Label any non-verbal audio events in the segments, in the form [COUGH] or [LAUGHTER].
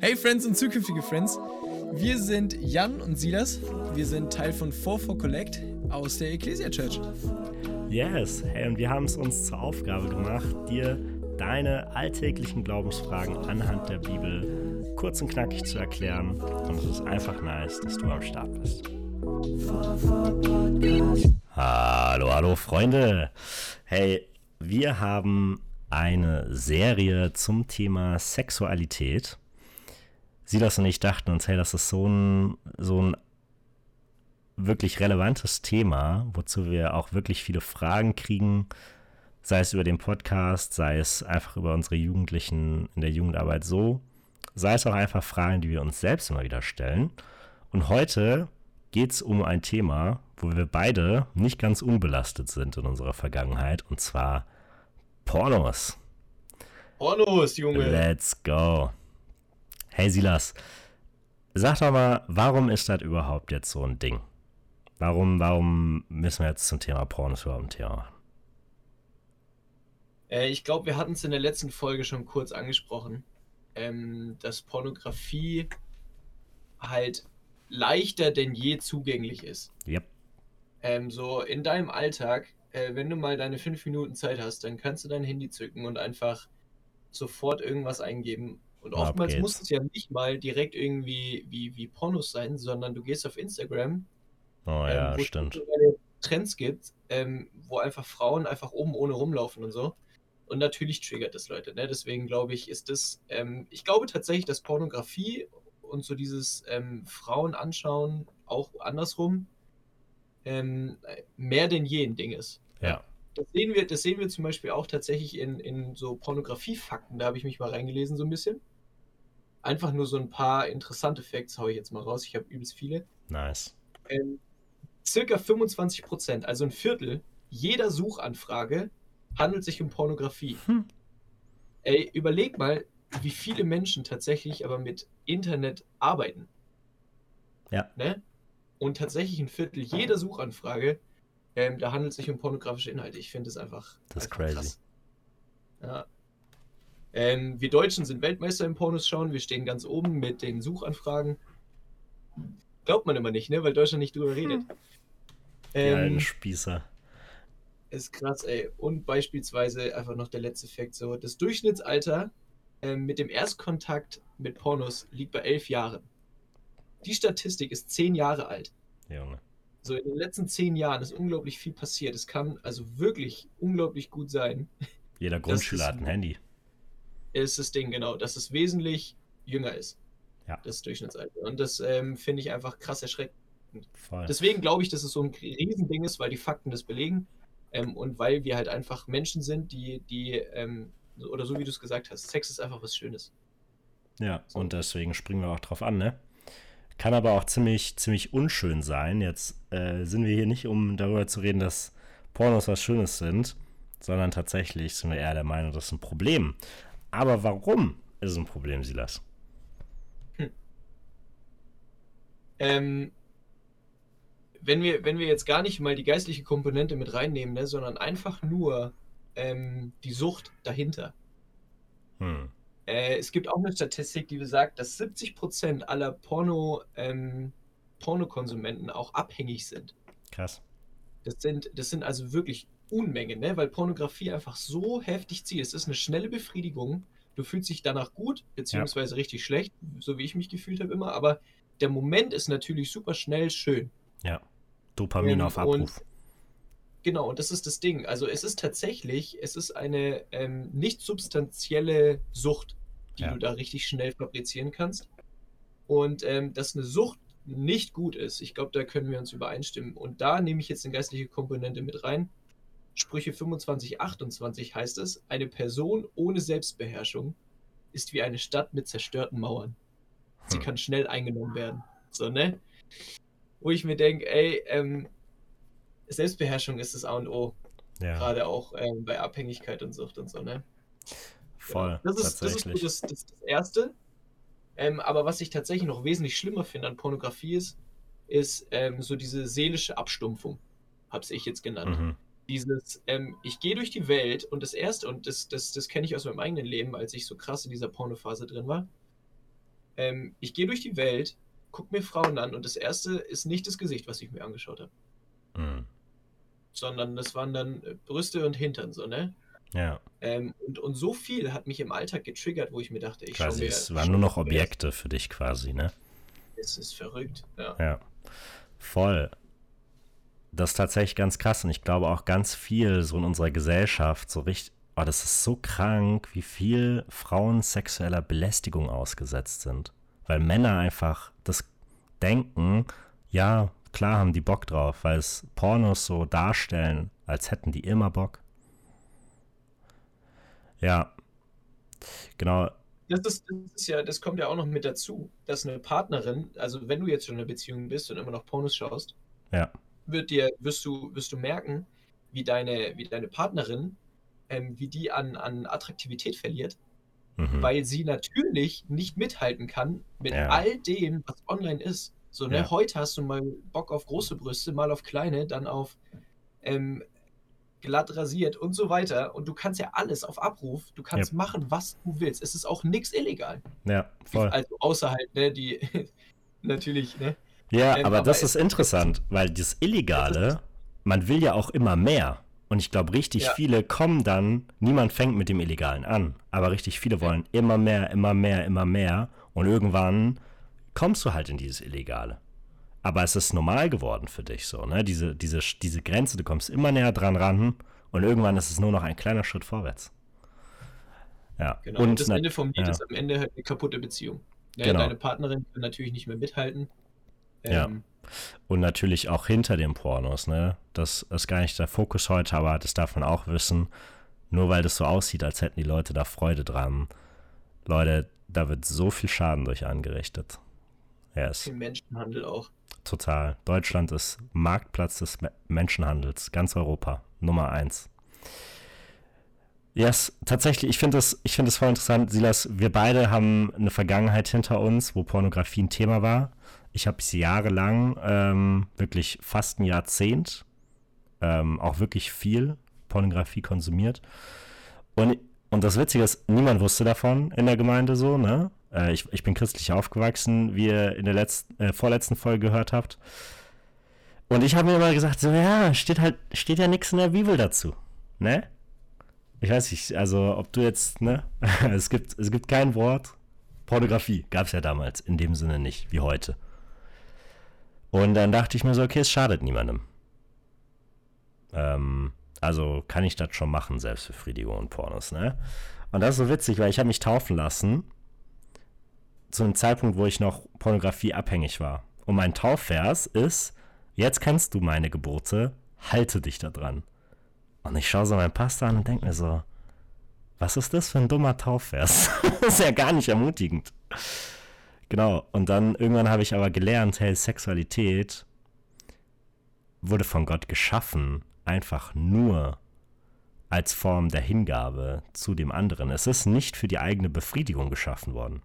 Hey Friends und zukünftige Friends, wir sind Jan und Silas. Wir sind Teil von 44 Collect aus der Ecclesia Church. Yes, hey, und wir haben es uns zur Aufgabe gemacht, dir deine alltäglichen Glaubensfragen anhand der Bibel kurz und knackig zu erklären. Und es ist einfach nice, dass du am Start bist. Hallo, hallo Freunde. Hey, wir haben eine Serie zum Thema Sexualität. Silas und ich dachten uns, hey, das ist so ein, so ein wirklich relevantes Thema, wozu wir auch wirklich viele Fragen kriegen, sei es über den Podcast, sei es einfach über unsere Jugendlichen in der Jugendarbeit so, sei es auch einfach Fragen, die wir uns selbst immer wieder stellen. Und heute geht es um ein Thema, wo wir beide nicht ganz unbelastet sind in unserer Vergangenheit, und zwar Pornos. Pornos, Junge. Let's go. Hey Silas, sag doch mal, warum ist das überhaupt jetzt so ein Ding? Warum, warum müssen wir jetzt zum Thema Pornos überhaupt ein Thema machen? Äh, ich glaube, wir hatten es in der letzten Folge schon kurz angesprochen, ähm, dass Pornografie halt leichter denn je zugänglich ist. Yep. Ähm, so in deinem Alltag, äh, wenn du mal deine fünf Minuten Zeit hast, dann kannst du dein Handy zücken und einfach sofort irgendwas eingeben. Und Ab oftmals geht's. muss es ja nicht mal direkt irgendwie wie, wie Pornos sein, sondern du gehst auf Instagram, Oh ähm, ja, wo es stimmt. Trends gibt, ähm, wo einfach Frauen einfach oben ohne rumlaufen und so. Und natürlich triggert das Leute, ne? Deswegen glaube ich, ist das, ähm, ich glaube tatsächlich, dass Pornografie und so dieses ähm, Frauen anschauen auch andersrum ähm, mehr denn je ein Ding ist. Ja. Das sehen wir, das sehen wir zum Beispiel auch tatsächlich in, in so Pornografiefakten, da habe ich mich mal reingelesen so ein bisschen. Einfach nur so ein paar interessante Facts haue ich jetzt mal raus. Ich habe übelst viele. Nice. Ähm, circa 25 Prozent, also ein Viertel jeder Suchanfrage handelt sich um Pornografie. Hm. Ey, überleg mal, wie viele Menschen tatsächlich aber mit Internet arbeiten. Ja. Ne? Und tatsächlich ein Viertel jeder Suchanfrage, ähm, da handelt es sich um pornografische Inhalte. Ich finde es einfach, Das ist einfach crazy. krass. Ja. Ähm, wir Deutschen sind Weltmeister im Pornos schauen. Wir stehen ganz oben mit den Suchanfragen. Glaubt man immer nicht, ne? Weil Deutschland nicht drüber redet. Die Ähm, alten Spießer. ist krass, ey. Und beispielsweise einfach noch der letzte Fakt: so, das Durchschnittsalter ähm, mit dem Erstkontakt mit Pornos liegt bei elf Jahren. Die Statistik ist zehn Jahre alt. Junge. So in den letzten zehn Jahren ist unglaublich viel passiert. Es kann also wirklich unglaublich gut sein. [LAUGHS] Jeder Grundschüler ist- hat ein Handy. Ist das Ding genau, dass es wesentlich jünger ist. Ja. Das Durchschnittsalter. Und das ähm, finde ich einfach krass erschreckend. Voll. Deswegen glaube ich, dass es so ein Riesending ist, weil die Fakten das belegen. Ähm, und weil wir halt einfach Menschen sind, die, die, ähm, oder so wie du es gesagt hast, Sex ist einfach was Schönes. Ja, So. und deswegen springen wir auch drauf an, ne? Kann aber auch ziemlich, ziemlich unschön sein. Jetzt äh, sind wir hier nicht, um darüber zu reden, dass Pornos was Schönes sind, sondern tatsächlich sind wir eher der Meinung, das ist ein Problem. Aber warum ist es ein Problem, Silas? Ähm, wenn wir, wenn wir jetzt gar nicht mal die geistliche Komponente mit reinnehmen, ne, sondern einfach nur ähm, die Sucht dahinter. Hm. Äh, es gibt auch eine Statistik, die besagt, dass 70% aller Porno, ähm, Pornokonsumenten auch abhängig sind. Krass. Das sind, das sind also wirklich Unmengen, ne? weil Pornografie einfach so heftig zieht. Es ist eine schnelle Befriedigung. Du fühlst dich danach gut, beziehungsweise richtig schlecht, so wie ich mich gefühlt habe immer, aber der Moment ist natürlich super schnell schön. Ja. Dopamin Ähm, auf Abruf. Genau, und das ist das Ding. Also es ist tatsächlich, es ist eine ähm, nicht substanzielle Sucht, die Ja. du da richtig schnell fabrizieren kannst. Und ähm, dass eine Sucht nicht gut ist, ich glaube, da können wir uns übereinstimmen. Und da nehme ich jetzt eine geistliche Komponente mit rein. Sprüche 25, 28 heißt es, eine Person ohne Selbstbeherrschung ist wie eine Stadt mit zerstörten Mauern. Sie Hm. kann schnell eingenommen werden. So, ne? Wo ich mir denke, ey, ähm, Selbstbeherrschung ist das A und O. ja, Gerade auch ähm, bei Abhängigkeit und Sucht und so, ne? Voll. Das ist, das, ist so das, das, das Erste. Ähm, aber was ich tatsächlich noch wesentlich schlimmer finde an Pornografie ist, ist ähm, so diese seelische Abstumpfung, hab's ich jetzt genannt. mhm. Dieses, ähm, ich gehe durch die Welt und das erste, und das, das, das kenne ich aus meinem eigenen Leben, als ich so krass in dieser Pornophase drin war. Ähm, ich gehe durch die Welt, gucke mir Frauen an und das erste ist nicht das Gesicht, was ich mir angeschaut habe. Mhm. Sondern das waren dann Brüste und Hintern, so, ne? Ja. Ähm, und, und so viel hat mich im Alltag getriggert, wo ich mir dachte, ich Quasi, schaue mir. es waren nur noch Objekte für dich quasi, ne? Es ist verrückt, ja. Ja. Voll. Das ist tatsächlich ganz krass und ich glaube auch ganz viel so in unserer Gesellschaft, so richtig, oh, das ist so krank, wie viel Frauen sexueller Belästigung ausgesetzt sind. Weil Männer einfach das denken, ja, klar haben die Bock drauf, weil es Pornos so darstellen, als hätten die immer Bock. Ja. Genau, Das ist, das ist ja, das kommt ja auch noch mit dazu, dass eine Partnerin, also wenn du jetzt schon in einer Beziehung bist und immer noch Pornos schaust, ja, wird dir, wirst du, wirst du merken, wie deine, wie deine Partnerin, ähm, wie die an, an Attraktivität verliert, mhm. weil sie natürlich nicht mithalten kann mit Ja. all dem, was online ist. So, ne, Ja. heute hast du mal Bock auf große Brüste, mal auf kleine, dann auf ähm, glatt rasiert und so weiter. Und du kannst ja alles auf Abruf, du kannst machen, was du willst. Es ist auch nichts illegal. ja, voll. Also außer halt, ne, die [LAUGHS] natürlich, ne? Ja, Ähm, aber, aber das ist interessant, weil das Illegale, man will ja auch immer mehr. Und ich glaube, richtig Ja. viele kommen dann, niemand fängt mit dem Illegalen an, aber richtig viele wollen immer mehr, immer mehr, immer mehr. Und irgendwann kommst du halt in dieses Illegale. Aber es ist normal geworden für dich so, ne? Diese, diese, diese Grenze, du kommst immer näher dran ran und irgendwann ist es nur noch ein kleiner Schritt vorwärts. Ja, Genau. Und, das na- Ende vom Lied ja. ist am Ende halt eine kaputte Beziehung. Ne? Genau. Deine Partnerin kann natürlich nicht mehr mithalten. Ja. Ähm, Und natürlich auch hinter den Pornos, ne? Das ist gar nicht der Fokus heute, aber das darf man auch wissen. Nur weil das so aussieht, als hätten die Leute da Freude dran. Leute, da wird so viel Schaden durch angerichtet. Yes, Im Menschenhandel auch. total. Deutschland ist Marktplatz des Me- Menschenhandels. Ganz Europa. Nummer eins. Yes, tatsächlich, ich finde finde das voll interessant. Silas, wir beide haben eine Vergangenheit hinter uns, wo Pornografie ein Thema war. Ich habe es jahrelang, ähm, wirklich fast ein Jahrzehnt, ähm, auch wirklich viel Pornografie konsumiert. Und, und das Witzige ist, niemand wusste davon in der Gemeinde so, ne? Äh, ich, ich bin christlich aufgewachsen, wie ihr in der letzten, äh, vorletzten Folge gehört habt. Und ich habe mir immer gesagt, so ja, steht halt, steht ja nichts in der Bibel dazu, ne? Ich weiß nicht, also ob du jetzt, ne? [LAUGHS] es gibt, es gibt kein Wort. Pornografie gab es ja damals in dem Sinne nicht, wie heute. Und dann dachte ich mir so, okay, es schadet niemandem. Ähm, also kann ich das schon machen, Selbstbefriedigung und Pornos, ne? Und das ist so witzig, weil ich habe mich taufen lassen zu einem Zeitpunkt, wo ich noch Pornografie abhängig war. Und mein Taufvers ist, jetzt kennst du meine Gebote, halte dich da dran. Und ich schaue so meinen Pastor an und denke mir so, was ist das für ein dummer Taufvers? [LAUGHS] das ist ja gar nicht ermutigend. Genau, und dann irgendwann habe ich aber gelernt, hey, Sexualität wurde von Gott geschaffen, einfach nur als Form der Hingabe zu dem anderen. Es ist nicht für die eigene Befriedigung geschaffen worden,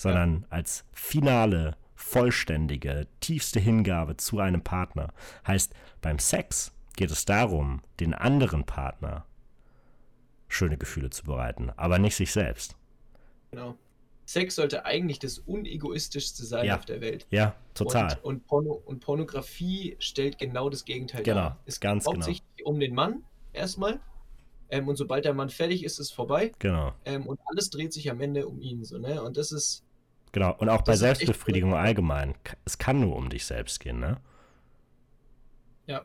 sondern als finale, vollständige, tiefste Hingabe zu einem Partner. Heißt, beim Sex geht es darum, den anderen Partner schöne Gefühle zu bereiten, aber nicht sich selbst. Genau. Sex sollte eigentlich das unegoistischste sein Ja. auf der Welt. Ja, total. Und, und, Porno, und Pornografie stellt genau das Gegenteil Genau, dar. Es ganz geht genau. hauptsächlich um den Mann erstmal. Ähm, und sobald der Mann fertig ist, ist es vorbei. Genau, Ähm, und alles dreht sich am Ende um ihn. So, ne? Und das ist, genau. Und auch bei Das Selbstbefriedigung allgemein. Es kann nur um dich selbst gehen, ne? Ja.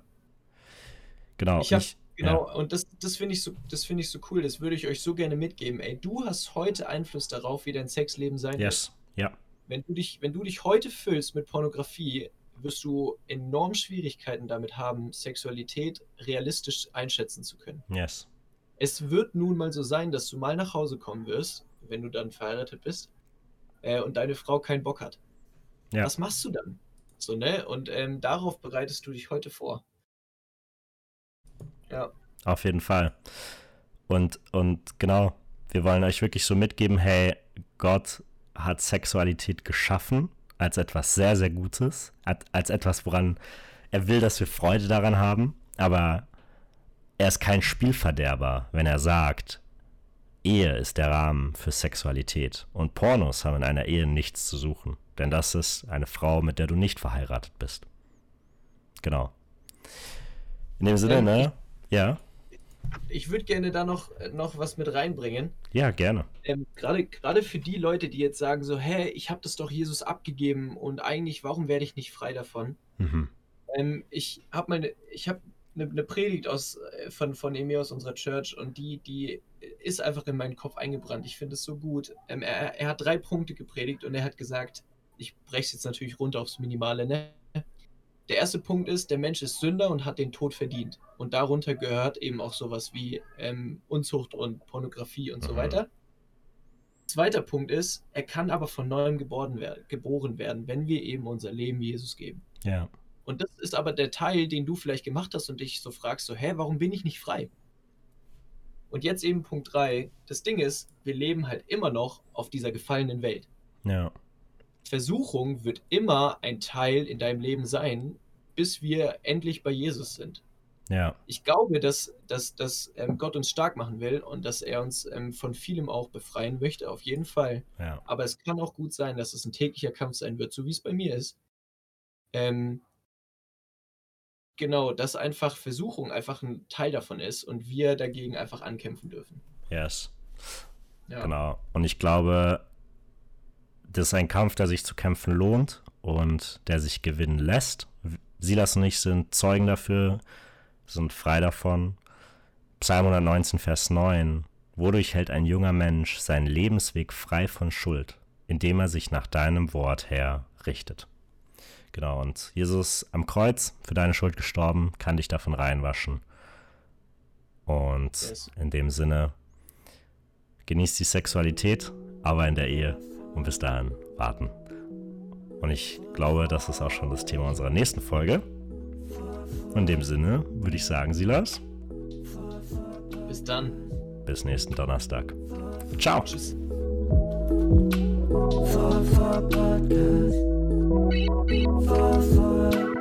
Genau. Ich hab- ich- genau, und das, das finde ich, so, das find ich so cool. Das würde ich euch so gerne mitgeben. Ey, du hast heute Einfluss darauf, wie dein Sexleben sein ja. wird. Yes. Ja. Wenn du, dich, wenn du dich heute füllst mit Pornografie, wirst du enorm Schwierigkeiten damit haben, Sexualität realistisch einschätzen zu können. Yes. Es wird nun mal so sein, dass du mal nach Hause kommen wirst, wenn du dann verheiratet bist, äh, und deine Frau keinen Bock hat. Ja. Was machst du dann? So, ne? Und ähm, darauf bereitest du dich heute vor. Ja, Auf jeden Fall. Und, und genau, wir wollen euch wirklich so mitgeben, hey, Gott hat Sexualität geschaffen als etwas sehr, sehr Gutes, als etwas, woran er will, dass wir Freude daran haben, aber er ist kein Spielverderber, wenn er sagt, Ehe ist der Rahmen für Sexualität und Pornos haben in einer Ehe nichts zu suchen, denn das ist eine Frau, mit der du nicht verheiratet bist. Genau. In dem Sinne, ähm, ne? Ja. Ich würde gerne da noch, noch was mit reinbringen. Ja, gerne. Ähm, Gerade für die Leute, die jetzt sagen so, hä, ich habe das doch Jesus abgegeben und eigentlich, warum werde ich nicht frei davon? Mhm. Ähm, ich habe meine, ich habe eine, eine Predigt aus, äh, von, von Emir aus unserer Church und die, die ist einfach in meinen Kopf eingebrannt. Ich finde es so gut. Ähm, er, er hat drei Punkte gepredigt und er hat gesagt, ich breche es jetzt natürlich runter aufs Minimale, ne? Der erste Punkt ist, der Mensch ist Sünder und hat den Tod verdient. Und darunter gehört eben auch sowas wie ähm, Unzucht und Pornografie und mhm. so weiter. Zweiter Punkt ist, er kann aber von neuem geboren, werden, geboren werden, wenn wir eben unser Leben Jesus geben. Ja. Und das ist aber der Teil, den du vielleicht gemacht hast und dich so fragst, so, hä, warum bin ich nicht frei? Und jetzt eben Punkt 3. Das Ding ist, wir leben halt immer noch auf dieser gefallenen Welt. Ja. Versuchung wird immer ein Teil in deinem Leben sein, bis wir endlich bei Jesus sind. Ja. Ich glaube, dass, dass, dass ähm, Gott uns stark machen will und dass er uns ähm, von vielem auch befreien möchte, auf jeden Fall. Ja. Aber es kann auch gut sein, dass es ein täglicher Kampf sein wird, so wie es bei mir ist. Ähm, Genau, dass einfach Versuchung einfach ein Teil davon ist und wir dagegen einfach ankämpfen dürfen. Yes. Ja. Genau. Und ich glaube, das ist ein Kampf, der sich zu kämpfen lohnt und der sich gewinnen lässt. Silas und ich sind Zeugen dafür, sind frei davon. Psalm 119, Vers 9. Wodurch hält ein junger Mensch seinen Lebensweg frei von Schuld, indem er sich nach deinem Wort her richtet. Genau, und Jesus am Kreuz für deine Schuld gestorben, kann dich davon reinwaschen. Und yes. in dem Sinne, genießt die Sexualität, aber in der Ehe und bis dahin warten. Und ich glaube, das ist auch schon das Thema unserer nächsten Folge. In dem Sinne würde ich sagen, Silas. Bis dann. Bis nächsten Donnerstag. Ciao. Tschüss. Fall for